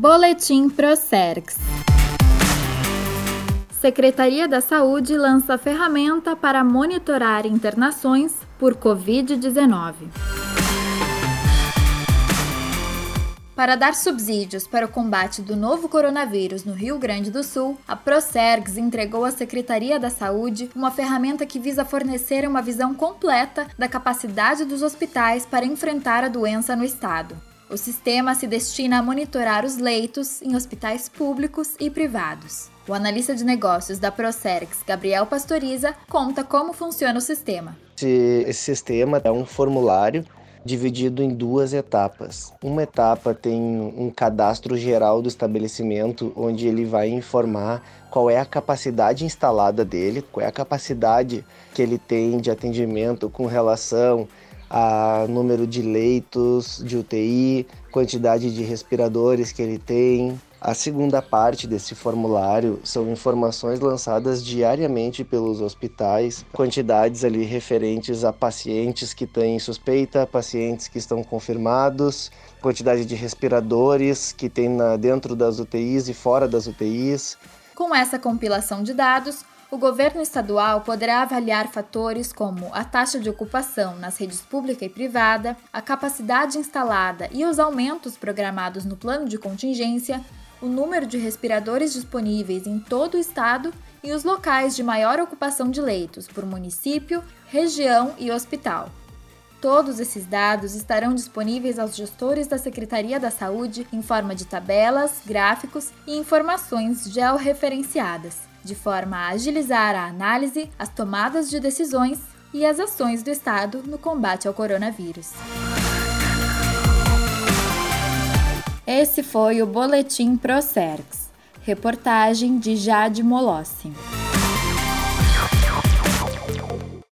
Boletim Procerx. Secretaria da Saúde lança ferramenta para monitorar internações por Covid-19. Para dar subsídios para o combate do novo coronavírus no Rio Grande do Sul, a Procergs entregou à Secretaria da Saúde uma ferramenta que visa fornecer uma visão completa da capacidade dos hospitais para enfrentar a doença no estado. O sistema se destina a monitorar os leitos em hospitais públicos e privados. O analista de negócios da Procerx, Gabriel Pastoriza, conta como funciona o sistema. Esse, sistema é um formulário dividido em duas etapas. Uma etapa tem um cadastro geral do estabelecimento, onde ele vai informar qual é a capacidade instalada dele, qual é a capacidade que ele tem de atendimento com relação a número de leitos de UTI, quantidade de respiradores que ele tem. A segunda parte desse formulário são informações lançadas diariamente pelos hospitais, quantidades ali referentes a pacientes que têm suspeita, pacientes que estão confirmados, quantidade de respiradores que tem na, dentro das UTIs e fora das UTIs. Com essa compilação de dados, o governo estadual poderá avaliar fatores como a taxa de ocupação nas redes pública e privada, a capacidade instalada e os aumentos programados no plano de contingência, o número de respiradores disponíveis em todo o estado e os locais de maior ocupação de leitos por município, região e hospital. Todos esses dados estarão disponíveis aos gestores da Secretaria da Saúde em forma de tabelas, gráficos e informações georreferenciadas de forma a agilizar a análise, as tomadas de decisões e as ações do Estado no combate ao coronavírus. Esse foi o Boletim Procerx. Reportagem de Jade Molossi.